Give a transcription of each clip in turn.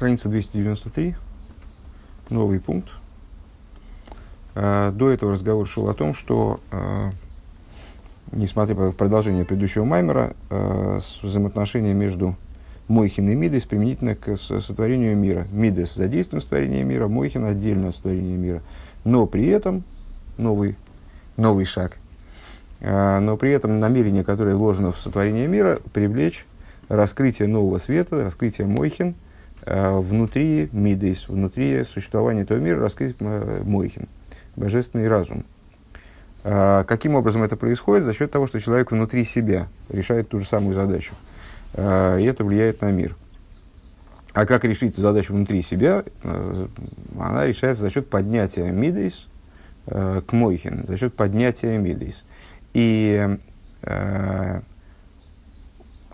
Страница 293, новый пункт. До этого разговор шел о том, что, несмотря на продолжение предыдущего Маймера, взаимоотношения между Мойхин и Мидес применительно к сотворению мира. Мидес задействован в сотворении мира, Мойхин отдельно от сотворения мира. Но при этом, новый, новый шаг, но при этом намерение, которое вложено в сотворение мира, привлечь раскрытие нового света, раскрытие Мойхин внутри Мидес, внутри существования этого мира, раскрыть Мойхин, божественный разум. Каким образом это происходит? За счет того, что человек внутри себя решает ту же самую задачу – Э, и это влияет на мир. А как решить эту задачу внутри себя? Э, она решается за счет поднятия мидейс э, к мойхин, за счет поднятия мидейс. И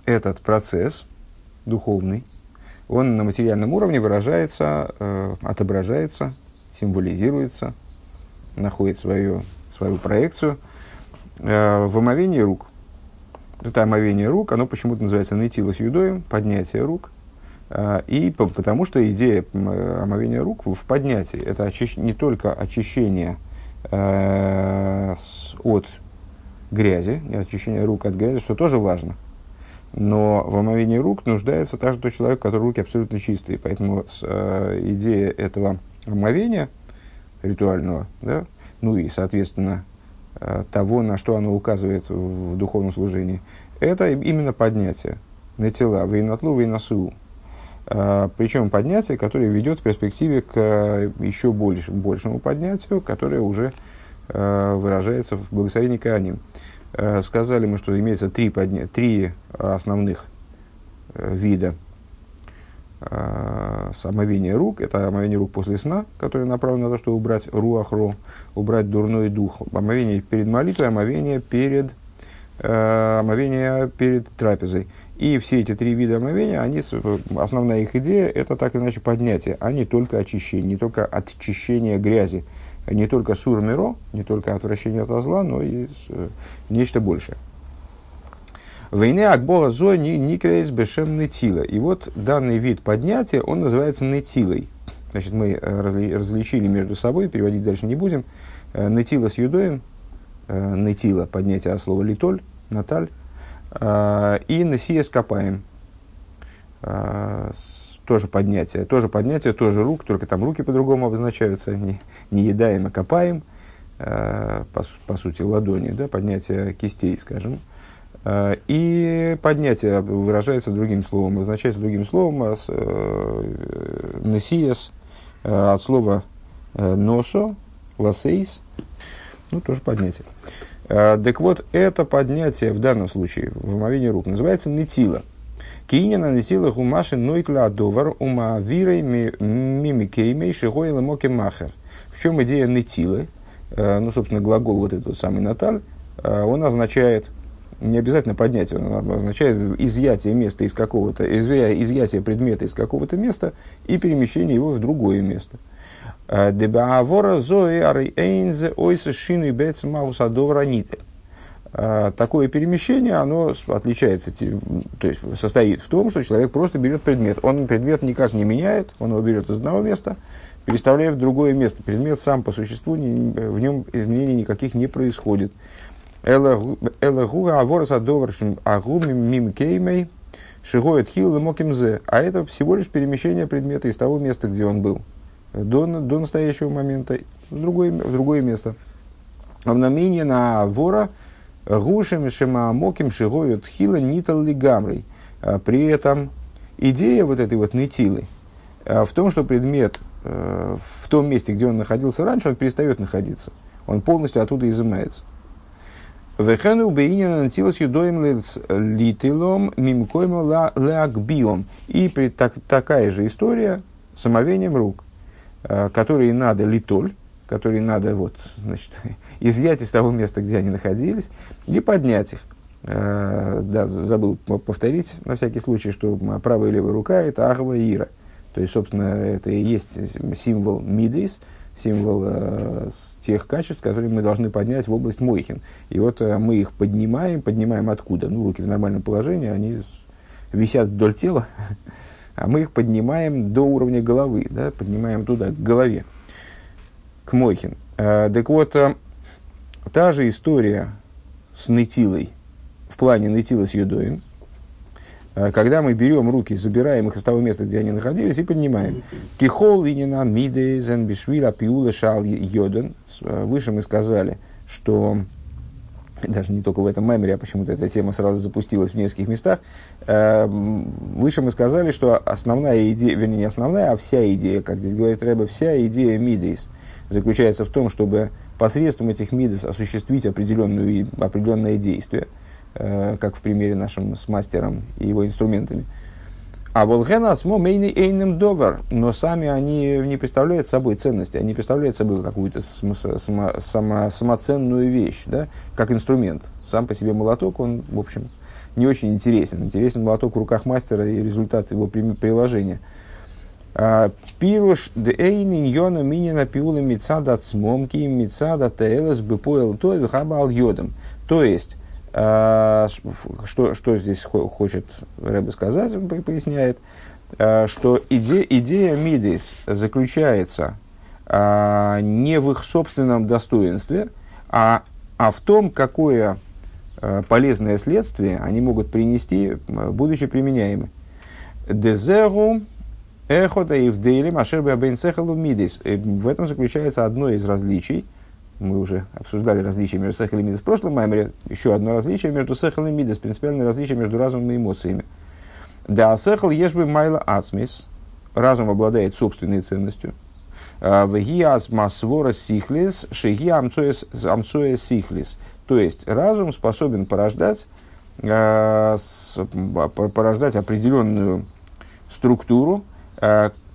этот процесс духовный, он на материальном уровне выражается, отображается, символизируется, находит свою, свою проекцию в омовении рук – это омовение рук, оно почему-то называется нетилос юдоем, поднятие рук. А, и потому что идея омовения рук в поднятии – это очищ, не только очищение э, с, от грязи, очищение рук от грязи, что тоже важно. Но в омовении рук нуждается также тот человек, который руки абсолютно чистые. Поэтому с, э, идея этого омовения ритуального, да, ну и, соответственно, Э, того, на что оно указывает в духовном служении, это именно поднятие на тела, вейнатлу, вейнасу. Э, Причем поднятие, которое ведет в перспективе к э, еще большему, большему поднятию, которое уже выражается в благословении Кааним. Сказали мы, что имеется три, подня... три основных вида э, омовение рук, это омовение рук после сна, которое направлено на то, чтобы убрать руахру, убрать дурной дух. Омовение перед молитвой, омовение перед, э, омовение перед трапезой. И все эти три вида омовения, они, основная их идея, это так или иначе поднятие, а не только очищение, не только очищение грязи, не только сурмиро, не только отвращение от зла, но и э, нечто большее. Войне Акбора Зо Никрейс Бешем Нетила. И вот данный вид поднятия, он называется нетилой. Значит, мы э, различили между собой, переводить дальше не будем. Э, нетила с юдоем, нетила, поднятие от слова литоль, наталь, и несия с копаем. Тоже поднятие, тоже поднятие, тоже рук, только там руки по-другому обозначаются, не, не едаем, а копаем, по, по сути, ладони, да, поднятие кистей, скажем. Э, и поднятие выражается другим словом, означается другим словом а э, несиес э, от слова носо, ласейс, ну, тоже поднятие. Так вот, это поднятие в данном случае, в омовении рук, называется нетила. Кинина нетила гумаши нойтла довар ума вирой мимикеймей шигой лемоке махер. В чем идея нетилы? Ну, собственно, глагол вот этот самый наталь, он означает не обязательно поднятие, он означает изъятие места из какого-то, изъятие предмета из какого-то места и перемещение его в другое место. А, Дебаавора зои арейнзе ойса шину и раните. А, такое перемещение, оно отличается, то есть состоит в том, что человек просто берет предмет. Он предмет никак не меняет, он его берет из одного места, переставляет в другое место. Предмет сам по существу, в нем изменений никаких не происходит. А это всего лишь перемещение предмета из того места, где он был, до, до настоящего момента, в другое, в другое место. Обнамение на вора гушем шема моким шигоет хила нитал лигамрой. А при этом идея вот этой вот нетилы а, в том, что предмет э, в том месте, где он находился раньше, он перестает находиться. Он полностью оттуда изымается. Вехену бейнина натилас юдоем литилом мимкоймо леакбиом. И при, так, такая же история с омовением рук, э, которые надо литоль, которые надо вот, значит, изъять из того места, где они находились, и поднять их. Э, да, забыл повторить на всякий случай, что правая и левая рука – это Ахва и Ира. То есть, собственно, это и есть символ Мидейс – символ э, тех качеств, которые мы должны поднять в область Мойхин. И вот э, мы их поднимаем, поднимаем откуда? Ну, руки в нормальном положении, они висят вдоль тела, а мы их поднимаем до уровня головы, да, поднимаем туда, к голове, к Мойхин. Э, так вот, э, та же история с Нытилой, в плане Нытила с Юдоем, э, когда мы берем руки, забираем их из того места, где они находились, и поднимаем. Кихол инина миде зенбишвила пиула шал йоден. Выше мы сказали, что даже не только в этом мемере, а почему-то эта тема сразу запустилась в нескольких местах. Э, выше мы сказали, что основная идея, вернее, не основная, а вся идея, как здесь говорит Рэбе, вся идея Мидейс заключается в том, чтобы посредством этих Мидейс осуществить определенную, определенное действие, э, как в примере нашем с мастером и его инструментами – а волгена смо мейный эйным довар, но сами они не представляют собой ценности, они представляют собой какую-то само, само, самоценную вещь, да, как инструмент. Сам по себе молоток, он, в общем, не очень интересен. Интересен молоток в руках мастера и результат его приложения. Пируш де эйнин йона минина пиула мицада цмомки мицада теэлэс бэпоэл той вихабал йодом. То есть, а, что, что здесь хочет Рэбе сказать, поясняет, а, что идея, идея Мидис заключается а, не в их собственном достоинстве, а, а в том, какое полезное следствие они могут принести, будучи применяемы. Дезеру эхота и вдейли машербе абейнцехалу мидис. В этом заключается одно из различий – мы уже обсуждали различия между сехал и мидас в прошлом маймере, еще одно различие между сехал и мидас, принципиальное различие между разумом и эмоциями. Да, сехал ешбы майла ацмис, разум обладает собственной ценностью. А, Вегиас масвора сихлис, шеги амцоя сихлис. То есть разум способен порождать, а, порождать определенную структуру,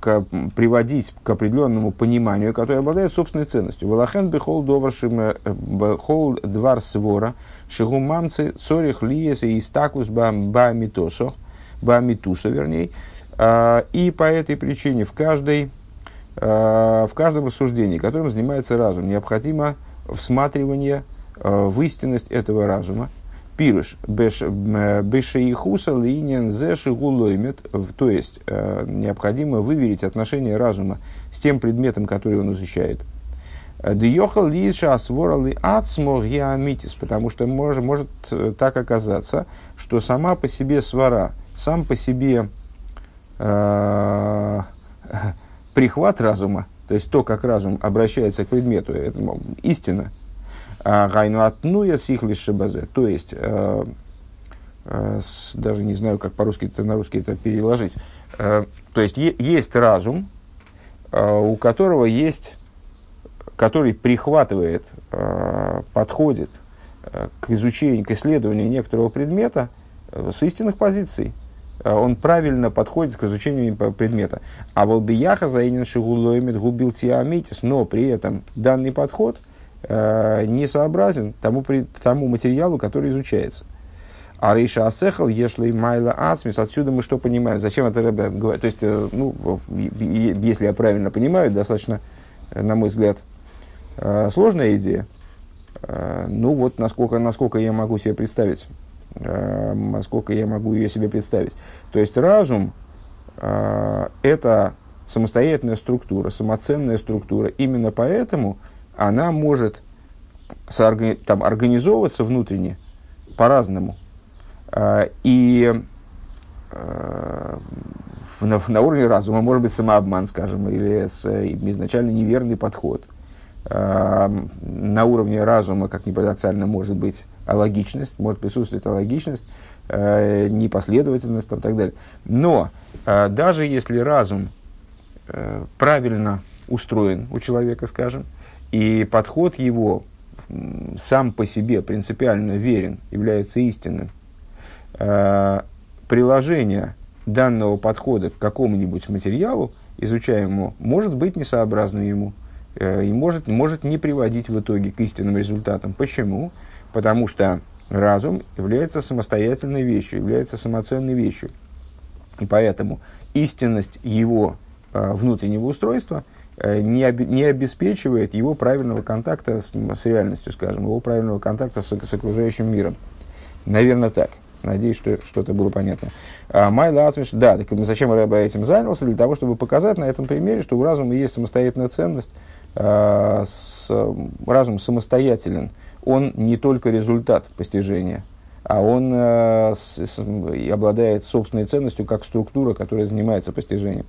к, приводить к определенному пониманию, которое обладает собственной ценностью. Валахен бихол доваршим э, бихол двар свора шигу мамцы цорих лиес и истакус бамитосо, бамитуса, вернее. А, и по этой причине в каждой в каждом рассуждении, которым занимается разум, необходимо всматривание в истинность этого разума, Пируш, бешеихуса линен зе шигулоймет, то есть э, необходимо выверить отношение разума с тем предметом, который он изучает. Диохал лиша асворали ацмо геамитис, потому что может, может э, так оказаться, что сама по себе свара, сам по себе э, прихват разума, то есть то, как разум обращается к предмету, это истина, гайну атнуя сихлис шабазе. То есть, э, э, даже не знаю, как по-русски это на русский это переложить. Э, то есть, есть разум, у которого есть, который прихватывает, подходит к изучению, к исследованию некоторого предмета с истинных позиций. Он правильно подходит к изучению предмета. А волбияха заинен шигулоймит губил тиамитис, но при этом данный подход – э, несообразен тому, при, тому материалу, который изучается. А Рейша Асехал, Ешли Майла Ацмис, отсюда мы что понимаем? Зачем это Рэбе говорит? То есть, э, ну, если я правильно понимаю, достаточно, э, на мой взгляд, э, сложная идея. Ну вот, насколько, насколько я могу себе представить, насколько я могу ее себе представить. То есть, разум – это самостоятельная структура, самоценная структура. Именно поэтому – она может сооргани- там, организовываться внутренне по-разному. А, и а, на, на уровне разума может быть самообман, скажем, или с, изначально неверный подход. А, на уровне разума, как ни парадоксально, может быть алогичность, может присутствовать алогичность, непоследовательность там, и так далее. Но даже если разум правильно устроен у человека, скажем, и подход его сам по себе принципиально верен, является истинным. Э, приложение данного подхода к какому-нибудь материалу, изучаемому, может быть несообразным ему э, и может, может не приводить в итоге к истинным результатам. Почему? Потому что разум является самостоятельной вещью, является самоценной вещью. И поэтому истинность его э, внутреннего устройства – не, об, не обеспечивает его правильного контакта с, с реальностью, скажем, его правильного контакта с, с окружающим миром. Наверное, так. Надеюсь, что что-то было понятно. А, Майла Ацмиш, да, так зачем Рэба этим занялся? Для того, чтобы показать на этом примере, что у разума есть самостоятельная ценность, а, разум самостоятелен. Он не только результат постижения, а он а, обладает собственной ценностью как структура, которая занимается постижением.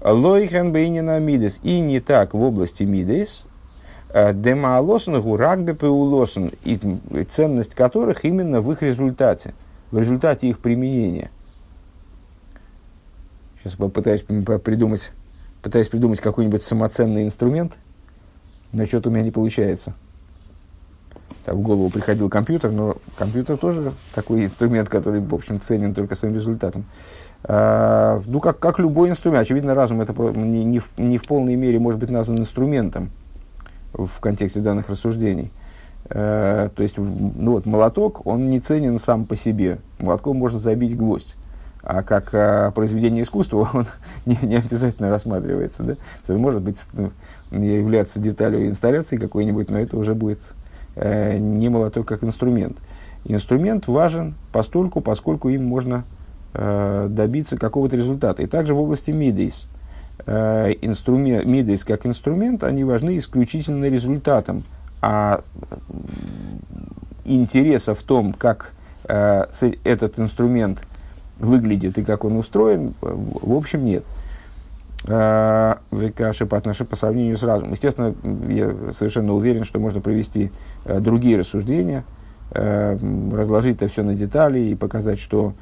Лойхен бейнина мидес. И не так в области мидес, демаалосен гурагбе пеулосен, и ценность которых именно в их результате, в результате их применения. Сейчас попытаюсь придумать, пытаюсь придумать какой-нибудь самоценный инструмент, но что-то у меня не получается. Там в голову приходил компьютер, но компьютер тоже такой инструмент, который, в общем, ценен только своим результатом. А, ну, как, как любой инструмент. Очевидно, разум это не, не, в, не в полной мере может быть назван инструментом в контексте данных рассуждений. А, то есть, ну вот, молоток, он не ценен сам по себе. Молотком можно забить гвоздь. А как а, произведение искусства он не, не обязательно рассматривается. Да? То есть, может быть, ну, являться деталью инсталляции какой-нибудь, но это уже будет э, не молоток как инструмент. Инструмент важен постольку, поскольку им можно э, добиться какого-то результата. И также в области мидейс. Э, инструмент, мидейс как инструмент, они важны исключительно результатом. А интереса в том, как э, этот инструмент выглядит и как он устроен, в общем, нет. Э, Векаши по отношению по сравнению с разумом. Естественно, я совершенно уверен, что можно провести э, другие рассуждения, э, разложить это все на детали и показать, что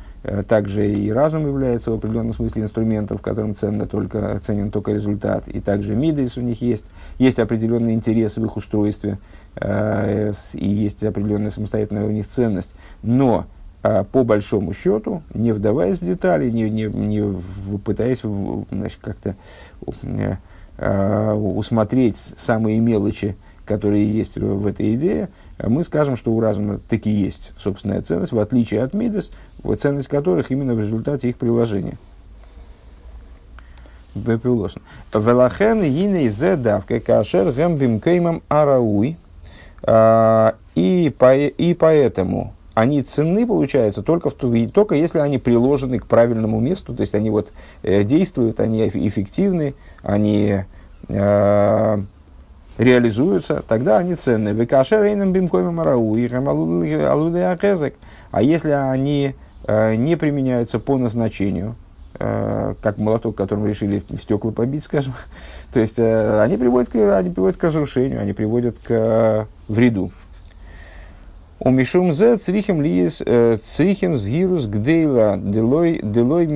также и разум является в определенном смысле инструментом, в котором ценно только, ценен только результат. И также мидейс у них есть. Есть определенные интересы в их устройстве, и есть определенная самостоятельная у них ценность. Но а по большому счету, не вдаваясь в детали, не, не, не пытаясь значит, как-то э, э, усмотреть самые мелочи, которые есть в, этой идее, мы скажем, что у разума таки есть собственная ценность, в отличие от Мидас, ценность которых именно в результате их приложения. Велахен гиней зе давка кашер гембим кеймам арауй. А, и поэтому они ценны, получается, только, в, только если они приложены к правильному месту, то есть они вот э, действуют, они эффективны, они э, реализуются, тогда они ценны. А если они э, не применяются по назначению, э, как молоток, которым решили стекла побить, скажем, то есть э, они, приводят к, они приводят к разрушению, они приводят к вреду. У Мишум зе црихим лиес црихим сгирус гдейла делой делой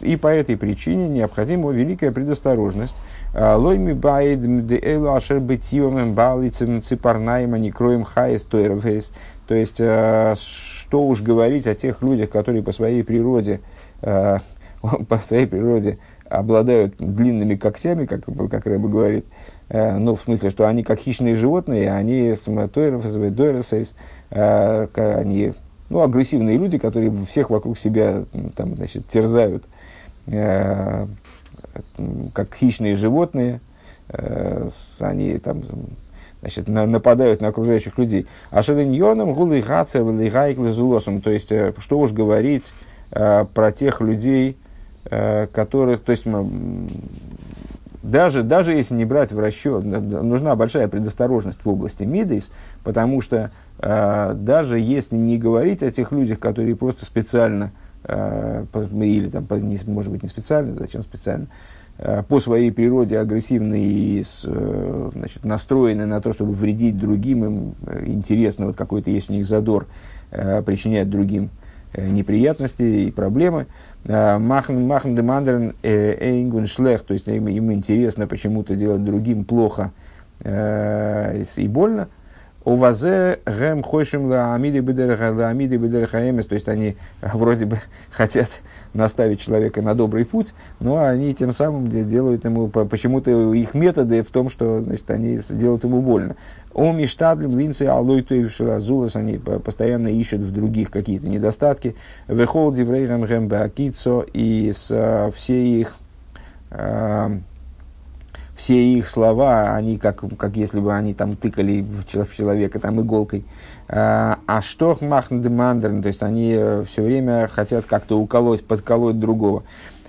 и по этой причине необходима великая предосторожность. А, лой ми баид деэлу ашер бетивам балицем ципарнаем они кроем хаес тойрвейс. То есть, э, что уж говорить о тех людях, которые по своей природе э, по своей природе обладают длинными когтями, как, как Рэба говорит, э, ну, в смысле, что они как хищные животные, они дойресейс, э, они ну, агрессивные люди, которые всех вокруг себя там, значит, терзают, как хищные животные, э, они там значит, на, нападают на окружающих людей. А шариньоном гулы гацер то есть, э, что уж говорить э, про тех людей, которых, то есть даже, даже если не брать в расчет, нужна большая предосторожность в области Мидейс, потому что даже если не говорить о тех людях, которые просто специально, э, или там, не, может быть не специально, зачем специально, э, по своей природе агрессивны и э, значит, настроены на то, чтобы вредить другим, им э, интересно, вот какой-то есть у них задор, э, причинять другим э, неприятности и проблемы, Махн демандерн эйнгун шлех, то есть им, им интересно почему-то делать другим плохо э, и больно. У вазе гэм хойшим лаамиди лаамиди бедерхаэмес, то есть они вроде бы хотят наставить человека на добрый путь, но они тем самым делают ему, почему-то их методы в том, что значит, они делают ему больно. О миштаблем лимцы алой ширазулас, они постоянно ищут в других какие-то недостатки. Вехол диврейрам гэмбе акицо, и с, все их, э, все их слова, они как, как если бы они там тыкали в человека там иголкой. А, а что махндемандерн, то есть они все время хотят как-то уколоть, подколоть другого.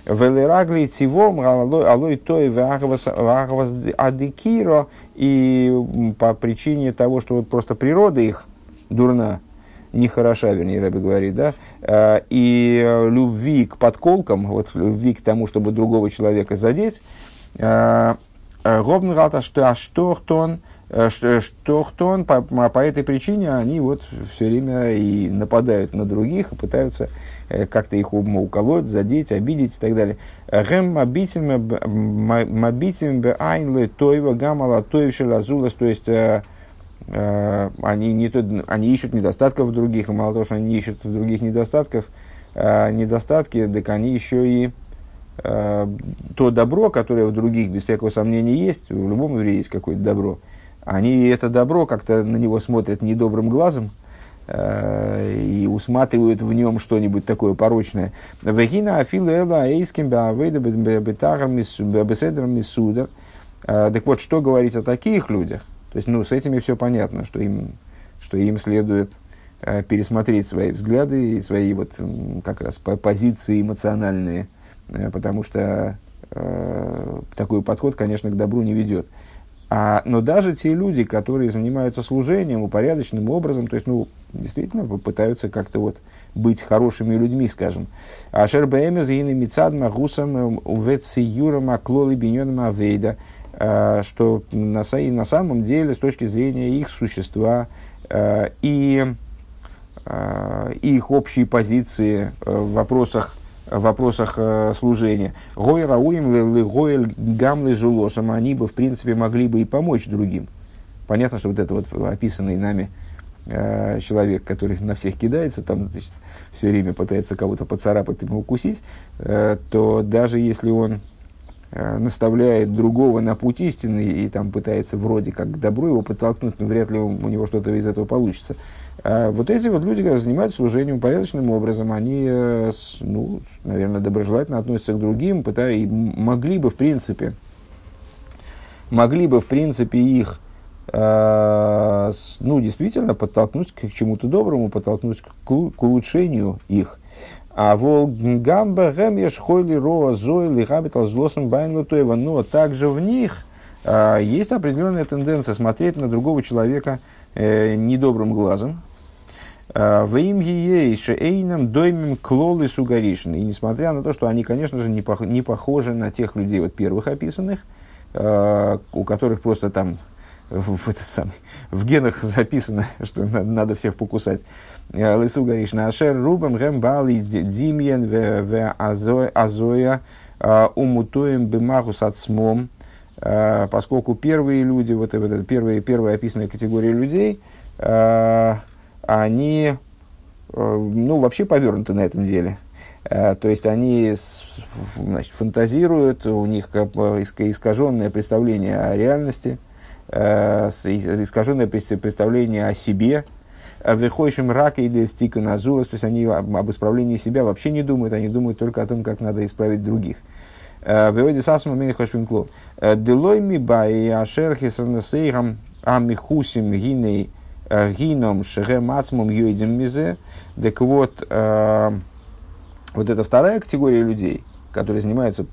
Велерагли цивом алой той вагвас адикиро и по причине того, что вот просто природа их дурна, нехороша, вернее, Рэбби говорит, да, э, и любви к подколкам, вот любви к тому, чтобы другого человека задеть, э, э, Робнгалта, что Аштохтон, Штохтон, по, по этой причине они вот все время и нападают на других, и пытаются как-то их уколоть, задеть, обидеть и так далее. Гэм мабитим бе айнлы тойва гамала тойвшила зулас, то есть Э, они, не они ищут недостатков в других, и мало того, что они ищут других недостатков, э, недостатки, так они еще и э, то добро, которое в других, без всякого сомнения, есть, в любом евреи есть какое-то добро, они это добро как-то на него смотрят недобрым глазом, и усматривают в нем что-нибудь такое порочное. Вегина афила эла эйским беседрам мисудер. Так вот, что говорить о таких людях? То есть, ну, с этими все понятно, что им, что им следует э, пересмотреть свои взгляды и свои вот как раз позиции эмоциональные, э, потому что э, такой подход, конечно, к добру не ведет. А, но даже те люди, которые занимаются служением упорядоченным образом, то есть, ну, действительно пытаются как-то вот быть хорошими людьми, скажем. Ашер бээмэ зэйны мицад магусам э, увэци юрам аклолы биньоном авейда – Э, что на, на самом деле, с точки зрения их существа э, и, э, и их общей позиции в вопросах, в вопросах служения. Гой рауим гоэль гамлы зулосом, они бы, в принципе, могли бы и помочь другим. Понятно, что вот это вот описанный нами человек, который на всех кидается, там значит, все время пытается кого-то поцарапать и укусить, то даже если он Э, наставляет другого на путь истины и там пытается вроде как к добру его подтолкнуть, но вряд ли у, него что-то из этого получится. А вот эти вот люди, которые занимаются служением порядочным образом, они, э, ну, наверное, доброжелательно относятся к другим, пытаются, и могли бы, в принципе, могли бы, в принципе, их э, ну, действительно подтолкнуть к чему-то доброму, подтолкнуть к, улучшению их. А вол гамба хойли роа зойли габитал злосным байну тоева. Но также в них а, есть определенная тенденция смотреть на другого человека э, недобрым глазом. А, в им эйном доймим клолы сугаришин. И несмотря на то, что они, конечно же, не, пох- не похожи на тех людей вот первых описанных, э, у которых просто там в, этот самый, в генах записано, что надо, надо всех покусать. Э, Лысу говоришь, на ашер рубам гэм бали димьен в азоя э, умутуем бимахус э, поскольку первые люди, вот, вот это первая, первая описанная категория людей, они, ну, вообще повернуты на этом деле. То есть они значит, фантазируют, у них искаженное представление о реальности – э, искаженное представление о себе, выходящим рака и стика назулас, то есть они об исправлении себя вообще не думают, они думают только о том, как надо исправить других. Э, Выводи сасма менихошпинкло. Э, Делой ми бай ашерхи санасейхам амихусим гиней э, гином шехем ацмом юидим мизе. Так вот, вот эта вторая категория людей, которые занимаются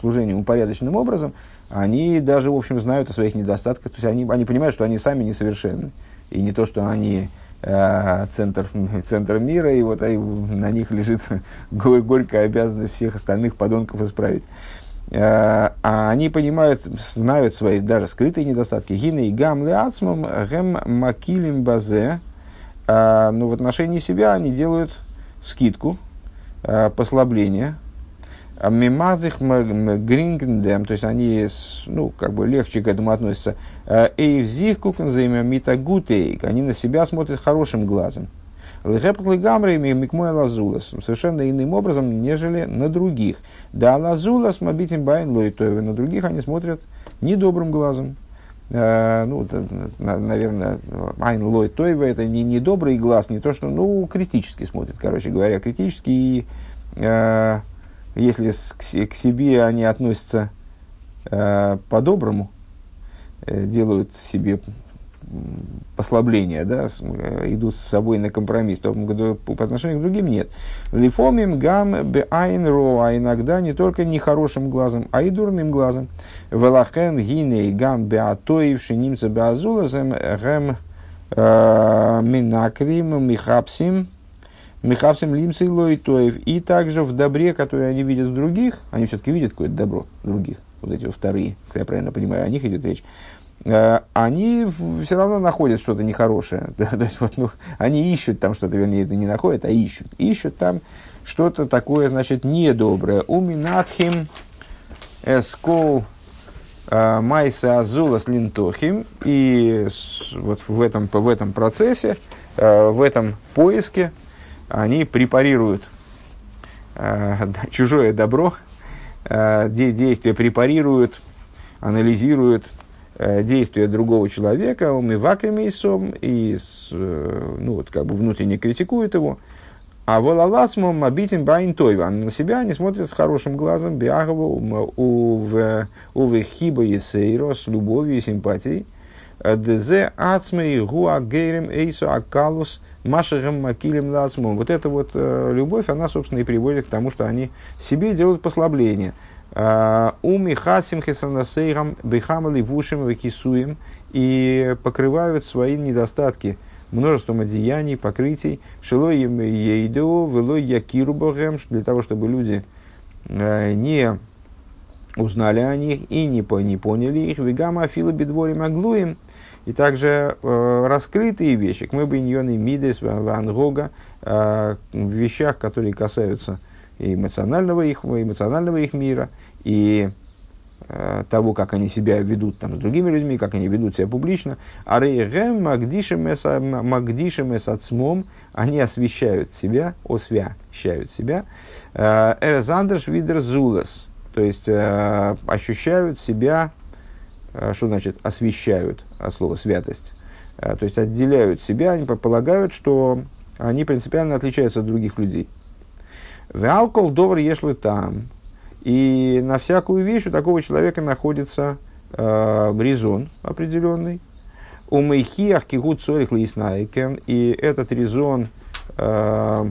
служением упорядоченным образом, они даже, в общем, знают о своих недостатках, то есть они, они понимают, что они сами несовершенны, и не то, что они центр, центр мира, и вот на них лежит горькая обязанность всех остальных подонков исправить. Э, а они понимают, знают свои даже скрытые недостатки. Гины и гам ацмам гэм макилим базе. Э, но в отношении себя они делают скидку, э, послабление, Мимазых грингендем, то есть они ну, как бы легче к этому относятся. Э, Эйвзих кукензейма митагутейк, они на себя смотрят хорошим глазом. Лазулас, совершенно иным образом, нежели на других. Да лазулас мабитим байн лойтове, на других они смотрят недобрым глазом. Uh, ну, наверное, Айн Лой это не, не добрый глаз, не то, что, ну, критически смотрит, короче говоря, критически и uh, если к, себе они относятся э, по-доброму, делают себе послабления, да, идут с собой на компромисс, то по отношению к другим нет. Лифомим гам беайн ро, а иногда не только нехорошим глазом, а и дурным глазом. Велахен гиней гам беатоив шинимца беазулазем гэм минакрим михапсим Михавсим лимсы лойтоев. И также в добре, которое они видят в других, они все-таки видят какое-то добро других, вот эти вторые, если я правильно понимаю, о них идет речь, э, они все равно находят что-то нехорошее. То есть, вот, ну, они ищут там что-то, вернее, это не находят, а ищут. Ищут там что-то такое, значит, недоброе. Уминатхим эскол э, майса азулас линтохим. И вот в этом, в этом процессе, э, в этом поиске, они препарируют э, чужое добро, э, действие препарируют, анализируют э, действия другого человека, умывакремейсом, и э, ну, вот, как бы внутренне критикуют его. А волаласмом обитим байн тойва. На себя они смотрят хорошим глазом, биагову, увехиба и сейро, с любовью и симпатией. Дезе ацмей гуа гейрем эйсо акалус – Машерем Макилем Лацмом. Вот эта вот э, любовь, она, собственно, и приводит к тому, что они себе делают послабление. Э, Уми хасим хесанасейрам бихамали вушим векисуем и покрывают свои недостатки множеством одеяний, покрытий, шило ейду, вело якиру для того, чтобы люди э, не узнали о них и не, не поняли их, вегама афила бедворим аглуем, и также э, раскрытые вещи, мы бы иньоны мидес, ван гога, э, в вещах, которые касаются эмоционального их, эмоционального их мира и э, того, как они себя ведут там, с другими людьми, как они ведут себя публично. А рейгем магдишем эс ацмом, они освещают себя, освящают себя. Э, Эрзандерш видер зулас, то есть э, ощущают себя что значит освещают от слова святость? А, то есть отделяют себя, они полагают, что они принципиально отличаются от других людей. В добр ешлы там. И на всякую вещь у такого человека находится э, резон определенный. У мейхиах кигут цорих И этот резон э,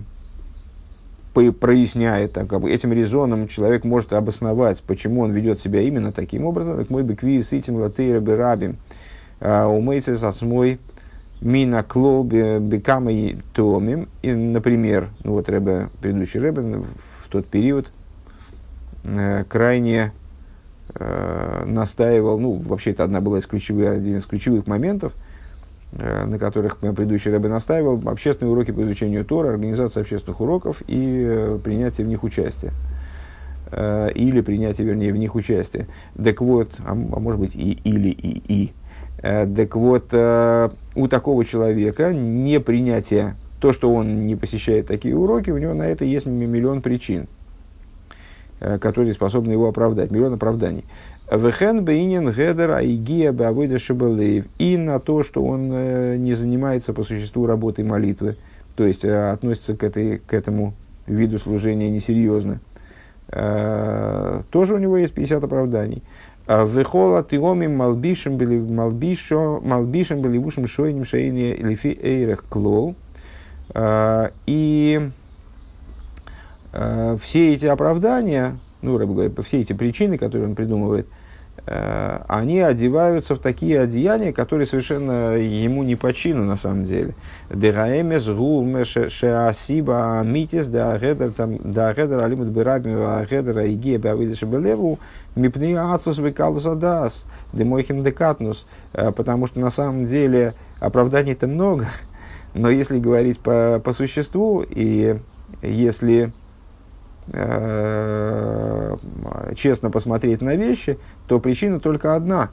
проясняет, так, как бы, этим резоном человек может обосновать, почему он ведет себя именно таким образом, как мой бекви с этим латейра берабим, а, умейцы со смой мина клоби бекама и томим. И, например, ну вот Рэбе, предыдущий Рэбе в тот период э, крайне э, настаивал, ну, вообще это одна была из ключевых, один из ключевых моментов – на которых предыдущий Рэбе настаивал, общественные уроки по изучению Тора, организация общественных уроков и э, принятие в них участия. Э, или принятие, вернее, в них участия. Так вот, а, а может быть и или и и. Так вот, у такого человека не принятие, то, что он не посещает такие уроки, у него на это есть миллион причин, которые способны его оправдать, миллион оправданий. Вехен бейнин гедер айгия бавойда шибалеев. И на то, что он э, не занимается по существу работой молитвы, то есть э, относится к, этой, к этому виду служения несерьезно. Э, тоже у него есть 50 оправданий. Вехола тиоми малбишем были малбишо малбишем были вушем шойним шейни лифи эйрех клол. И все эти оправдания, ну, Рэб говорит, все эти причины, которые он придумывает, э, они одеваются в такие одеяния, которые совершенно ему не по чину на самом деле. Дераэмес гулме шеасиба митис да там да алимут бирабим ва гедер игия бавидеш белеву мипни ацус бекалус адас демойхин декатнус. Э, потому что на самом деле оправданий-то много, но если говорить по, по существу и если Э, честно посмотреть на вещи, то причина только одна.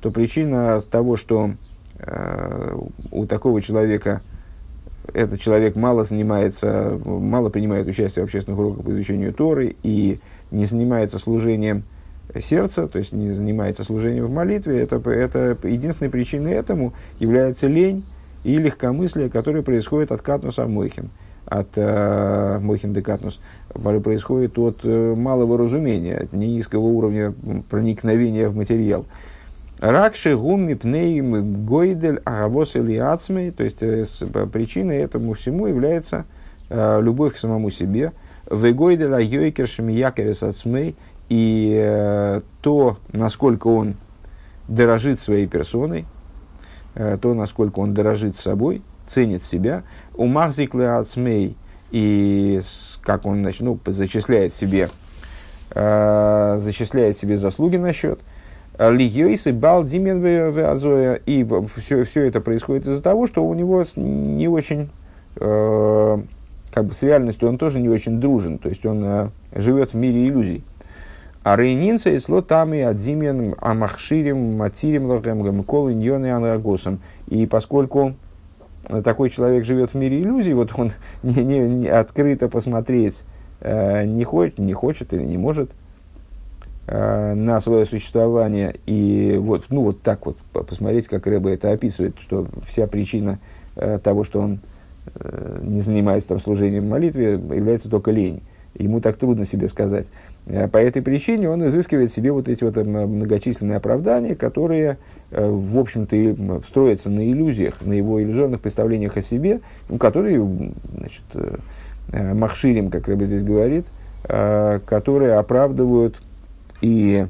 То причина того, что э, у такого человека этот человек мало занимается, мало принимает участие в общественных уроках по изучению Торы и не занимается служением сердца, то есть не занимается служением в молитве, это, это единственной причиной этому является лень и легкомыслие, которое происходит от Катнуса Мойхин от э, Мохин Декатнус происходит от э, малого разумения, от низкого уровня проникновения в материал. Ракши гумми пнеим гойдель агавос или ацмей, то есть э, причиной этому всему является э, любовь к самому себе. Вегойдель айойкер шмиякерес ацмей, и э, то, насколько он дорожит своей персоной, э, то, насколько он дорожит собой, ценит себя. У Махзикле Ацмей, и как он значит, ну, зачисляет себе, э, зачисляет себе заслуги на счет. Лигиойсы Балдимен Азоя. И все, все это происходит из-за того, что у него не очень, э, как бы с реальностью он тоже не очень дружен. То есть он э, живет в мире иллюзий. А рейнинца и слотами адзимен амахширим матирим логем кол иньон и. И поскольку такой человек живет в мире иллюзий, вот он не, не, не открыто посмотреть э, не, хочет, не хочет или не может э, на свое существование. И вот, ну, вот так вот посмотреть, как Рэба это описывает, что вся причина э, того, что он э, не занимается там служением молитве, является только лень ему так трудно себе сказать. Э, по этой причине он изыскивает себе вот эти вот э, многочисленные оправдания, которые, э, в общем-то, строятся на иллюзиях, на его иллюзорных представлениях о себе, которые, значит, махширим, как Рэбе здесь говорит, которые оправдывают и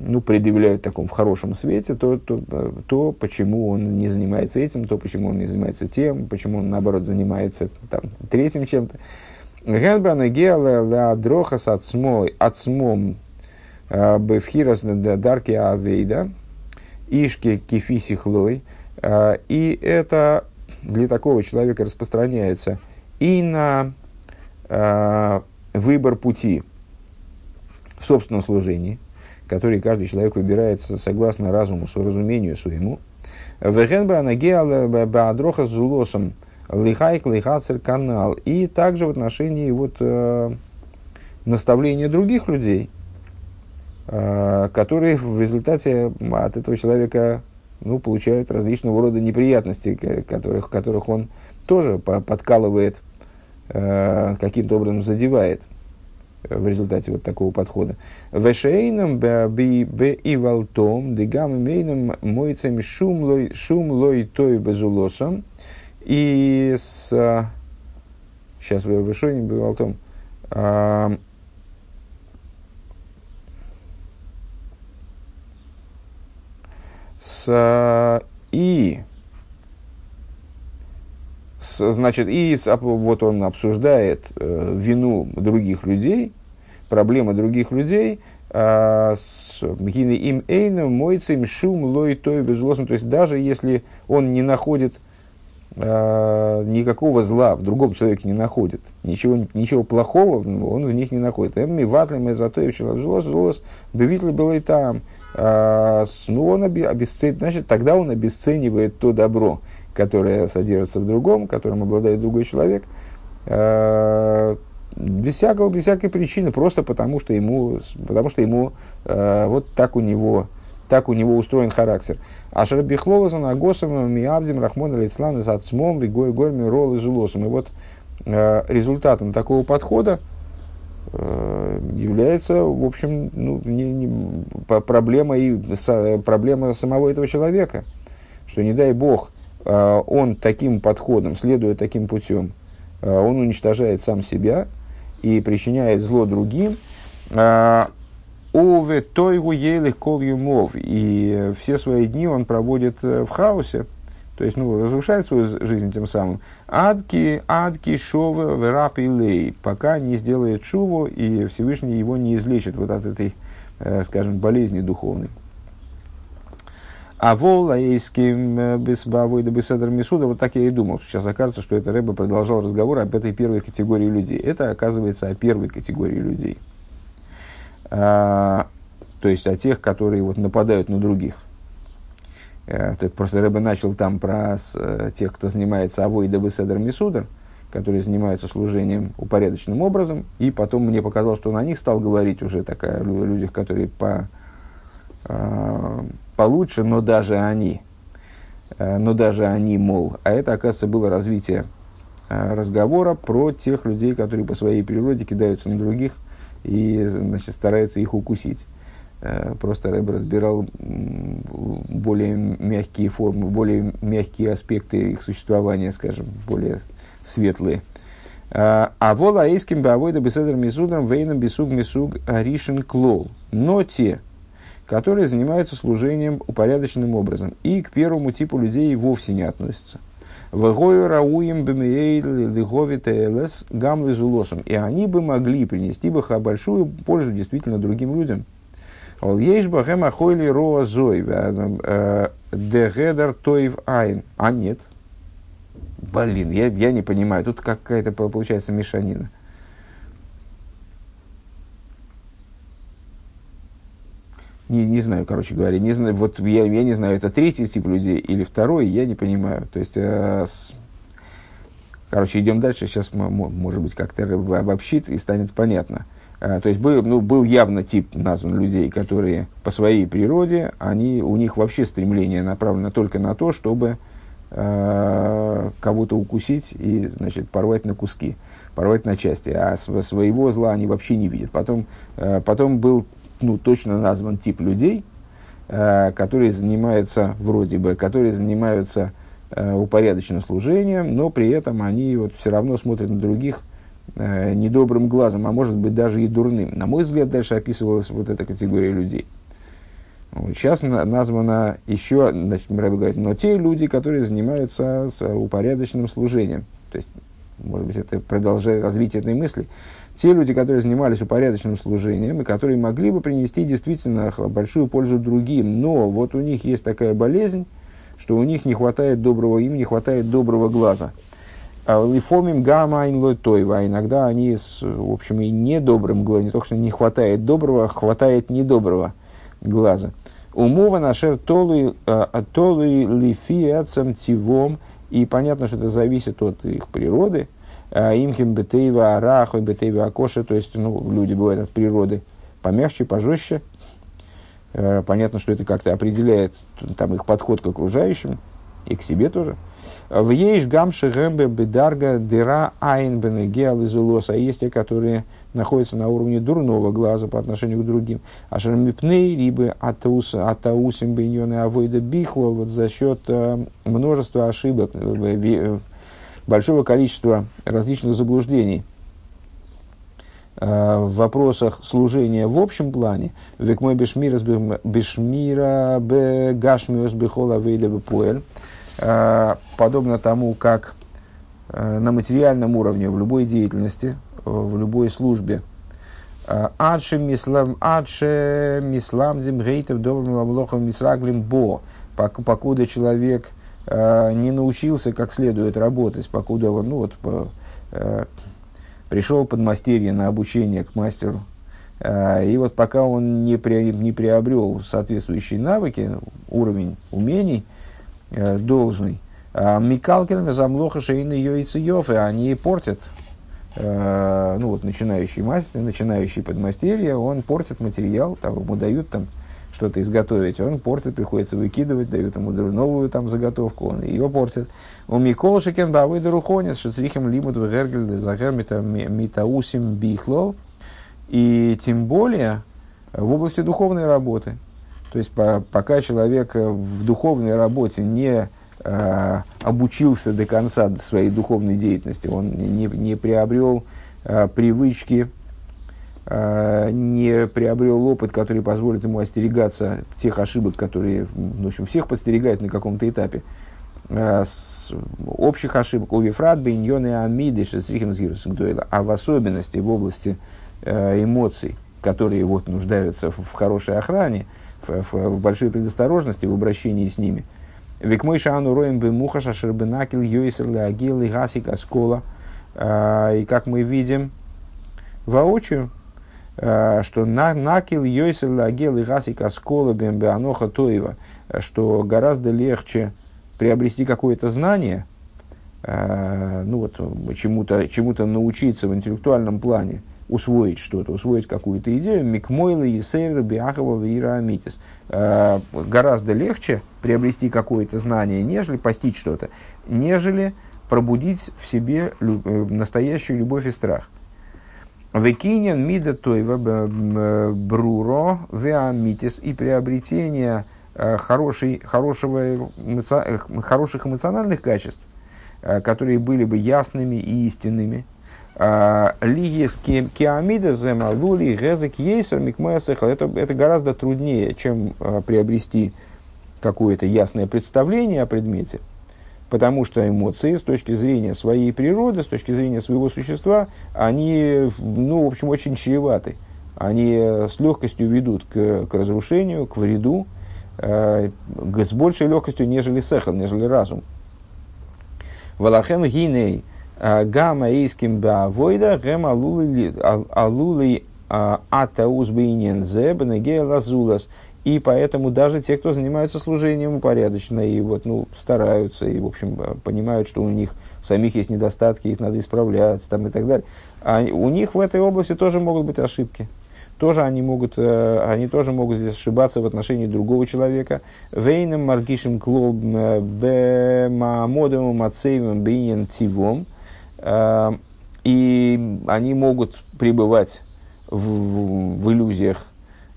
ну, предъявляют в таком в хорошем свете то, то, то, почему он не занимается этим, то, почему он не занимается тем, почему он, наоборот, занимается там, третьим чем-то. Генбана гела дрохас отсмой, отсмом э, бевхирас дарки авейда, ишки кефиси хлой. Э, и это для такого человека распространяется и на э, выбор пути в собственном служении, который каждый человек выбирает согласно разуму, разумению своему. Вегенба анагеала баадроха с зулосом – лихайк, лихацер, канал. И также в отношении вот, э, наставления других людей, э, которые в результате от этого человека ну, получают различного рода неприятности, которых, которых он тоже подкалывает, э, каким-то образом задевает в результате вот такого подхода. Вешейном бе и валтом дегам имейном мойцем шум лой той безулосом – и с... Сейчас вы выше не бывал том. А, с, и с, значит, и с, вот он обсуждает э, вину других людей, проблемы других людей, э, с им эйном, мойцем, шум, лой, той, безусловно. То есть, даже если он не находит э, никакого зла в другом человеке не находит, ничего, ничего плохого он в них не находит. Эмми ватлем зато злос, злос, бевитли было и там. А, ну, он обесценивает, значит, тогда он обесценивает то добро, которое содержится в другом, которым обладает другой человек, э, без, всякого, без всякой причины, просто потому что ему, потому что ему э, вот так у него так у него устроен характер. А Шарбихловазан Агосом Миабдим Рахмон Алицлан из Ацмом Вигой Горми Рол и Зулосом. И вот э, результатом такого подхода э, является, в общем, ну, не, не, проблема, и, со, проблема самого этого человека. Что, не дай бог, э, он таким подходом, следуя таким путем, э, он уничтожает сам себя и причиняет зло другим, э, Ове тойгу елых кол юмов. И все свои дни он проводит э, в хаосе, то есть, ну, разрушает свою жизнь тем самым. Адки, адки, шовы, верап и лей, пока не сделает шуву, и Всевышний его не излечит вот от этой, э, скажем, болезни духовной. А волаейским э, бесбавой да беседр мисуда, вот так я и думал. Сейчас окажется, что это Рэба продолжал разговор об этой первой категории людей. Это оказывается о первой категории людей – то есть о тех, которые вот нападают на других. А, то есть просто Рэбе начал там про э, тех, кто занимается авой да беседер мисудер, которые занимаются служением упорядоченным образом, и потом мне показалось, что он о них стал говорить уже такая, о людях, которые по, э, получше, но даже они, э, но даже они, мол, а это, оказывается, было развитие э, разговора про тех людей, которые по своей природе кидаются на других – и значит, стараются их укусить. Э, просто Рэб разбирал более мягкие формы, более мягкие аспекты их существования, скажем, более светлые. А, а вола эйским бавойда беседр мисудром вейном бесуг мисуг ришен клол. Но те, которые занимаются служением упорядоченным образом, и к первому типу людей вовсе не относятся. Вегою рауим бемиейлс гамлы зулосом. И они бы могли принести бы большую пользу действительно другим людям. Ол ейшба хэм ахойли роа зой э, дегедер тоев айн. А нет. Блин, я, я не понимаю. Тут какая-то получается мешанина. Не, не знаю, короче говоря, не знаю, вот я, я не знаю, это третий тип людей или второй, я не понимаю. То есть, э, с, короче, идем дальше, сейчас, может быть, как-то обобщит и станет понятно. Э, то есть, был, ну, был явно тип назван людей, которые по своей природе, они, у них вообще стремление направлено только на то, чтобы э, кого-то укусить и, значит, порвать на куски порвать на части, а своего зла они вообще не видят. Потом, э, потом был ну, точно назван тип людей, э, которые занимаются, вроде бы, которые занимаются э, упорядоченным служением, но при этом они вот все равно смотрят на других э, недобрым глазом, а может быть даже и дурным. На мой взгляд, дальше описывалась вот эта категория людей. Вот сейчас на, названа еще, значит, Мираби говорит, но те люди, которые занимаются с упорядоченным служением. То есть, может быть, это продолжает развитие этой мысли те люди, которые занимались упорядоченным служением и которые могли бы принести действительно большую пользу другим, но вот у них есть такая болезнь, что у них не хватает доброго, им не хватает доброго глаза. А Лифомим гамма тойва. Иногда они, с, в общем, и недобрым глазом, не только что не хватает доброго, а хватает недоброго глаза. Умова нашер толы а, лифиацам тивом. И понятно, что это зависит от их природы, Э, Имхим бетейва арахой бетейва акоша, то есть ну, люди бывают от природы помягче, пожестче. Э, понятно, что это как-то определяет там, их подход к окружающим и к себе тоже. В ейш гамши гэмбе бедарга дыра айн бенегеал изулос, а есть те, которые находятся на уровне дурного глаза по отношению к другим. А шармипней либо атаусим беньоны авойда бихло, вот за счет э, множества ошибок, большого количества различных заблуждений э, в вопросах служения в общем плане, век мой бешмира бешмира бегашмиос бехола вейда бепуэль, э, подобно тому, как э, на материальном уровне, в любой деятельности, в любой службе, Адше мислам, адше мислам зимгейтов добрым ламлохом мисраглим бо, покуда человек Э, не научился как следует работать, покуда он ну, вот, по, э, пришел под мастерье на обучение к мастеру. Э, и вот пока он не, при, не приобрел соответствующие навыки, уровень умений э, должный, э, Микалкерами замлоха шейны йойцеев, и они портят э, ну вот начинающий мастер, начинающий подмастерье, он портит материал, там, ему дают там что-то изготовить, он портит, приходится выкидывать, дают ему новую там заготовку, он ее портит. У Микол Шекен Бавы Дурухонец, Шуцрихем Лимут Вегергель Загер Митаусим Бихлол. И тем более в области духовной работы. То есть по, пока человек в духовной работе не э, обучился до конца своей духовной деятельности, он не, не приобрел э, привычки, не приобрел опыт, который позволит ему остерегаться тех ошибок, которые, в общем, всех подстерегают на каком-то этапе, э, с общих ошибок, у Вифрат, Бейньон и Амиды, а в особенности в области э, эмоций, которые вот нуждаются в, хорошей охране, в, в, в большой предосторожности в обращении с ними. Век мой шану роем бы муха шашербенакил йойсер агил и гасик аскола. И как мы видим воочию, Э, что на, накил йойсел лагел и гаси каскола бембеаноха тоева, что гораздо легче приобрести какое-то знание, э, ну вот, чему-то, чему-то научиться в интеллектуальном плане, усвоить что-то, усвоить какую-то идею, микмойла, есейра, биахова, вира, амитис. Э, гораздо легче приобрести какое-то знание, нежели постичь что-то, нежели пробудить в себе настоящую любовь и страх. Векинен мида тойва бруро веамитис и приобретение хорошей, хорошего, хороших эмоциональных качеств, которые были бы ясными и истинными. Лигис киамида зема лули гезек ейсер микмэсэхал. Это, это гораздо труднее, чем приобрести какое-то ясное представление о предмете, потому что эмоции с точки зрения своей природы, с точки зрения своего существа, они, ну, в общем, очень чреваты. Они с легкостью ведут к, к разрушению, к вреду, э, с большей легкостью, нежели сехал, нежели разум. Валахен гиней э, гамма эйским баавойда гэм алулы а, атаус бейнен зе бенегея лазулас – и поэтому даже те, кто занимаются служением упорядоченно и вот, ну, стараются, и, в общем, э, понимают, что у них самих есть недостатки, их надо исправлять там, и так далее, а у них в этой области тоже могут быть ошибки. Тоже они могут, э, они тоже могут здесь ошибаться в отношении другого человека. Вейном маргишем клол э, бемамодом мацеевым бейнен тивом. И они могут пребывать в, в, в иллюзиях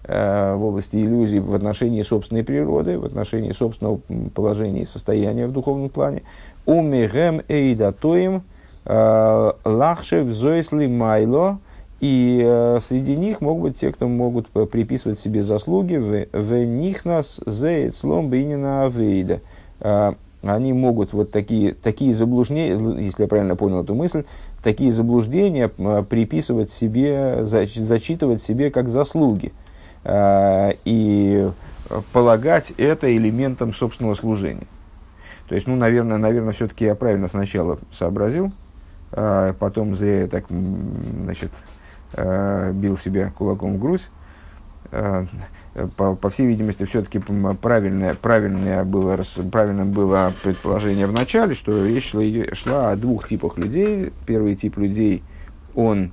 в области иллюзий в отношении собственной природы, в отношении собственного положения и состояния в духовном плане. Умегем эйдатоим э, лахшев зойсли майло. И э, среди них могут быть те, кто могут приписывать себе заслуги в них нас зейцлом бейнина авейда. Они могут вот такие, такие заблуждения, если я правильно понял эту мысль, такие заблуждения приписывать себе, зачитывать себе как заслуги. Э, и полагать это элементом собственного служения. То есть, ну, наверное, наверное, все-таки я правильно сначала сообразил, а потом зря я так, значит, э, бил себя кулаком в грудь. По, по всей видимости, все-таки правильное, правильное было, правильным было предположение в начале, что речь шла, шла о двух типах людей. Первый тип людей, он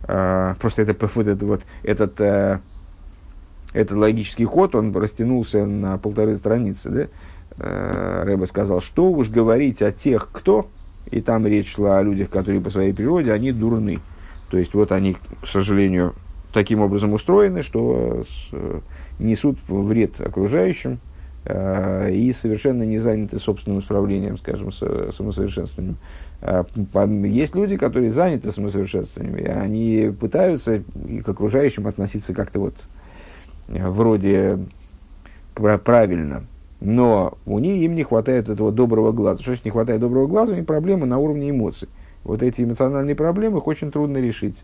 просто это, вот, это, вот, этот этот логический ход, он растянулся на полторы страницы. Да? Э, Рэба сказал, что уж говорить о тех, кто, и там речь шла о людях, которые по своей природе, они дурны. То есть, вот они, к сожалению, таким образом устроены, что с, несут вред окружающим э, и совершенно не заняты собственным исправлением, скажем, самосовершенствованием. Э, есть люди, которые заняты самосовершенствованием, и они пытаются и к окружающим относиться как-то вот вроде правильно, но у них им не хватает этого доброго глаза. Что значит не хватает доброго глаза? У них проблемы на уровне эмоций. Вот эти эмоциональные проблемы их очень трудно решить.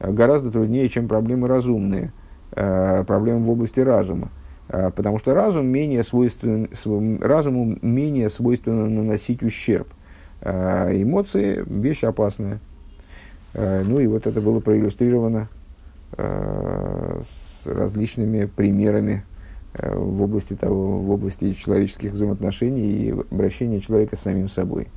Гораздо труднее, чем проблемы разумные, э, проблемы в области разума. Э, потому что разум менее свойствен, разуму менее свойственно наносить ущерб. Э, эмоции – вещь опасная. Ну и вот это было проиллюстрировано с различными примерами э, в области, того, в области человеческих взаимоотношений и обращения человека с самим собой.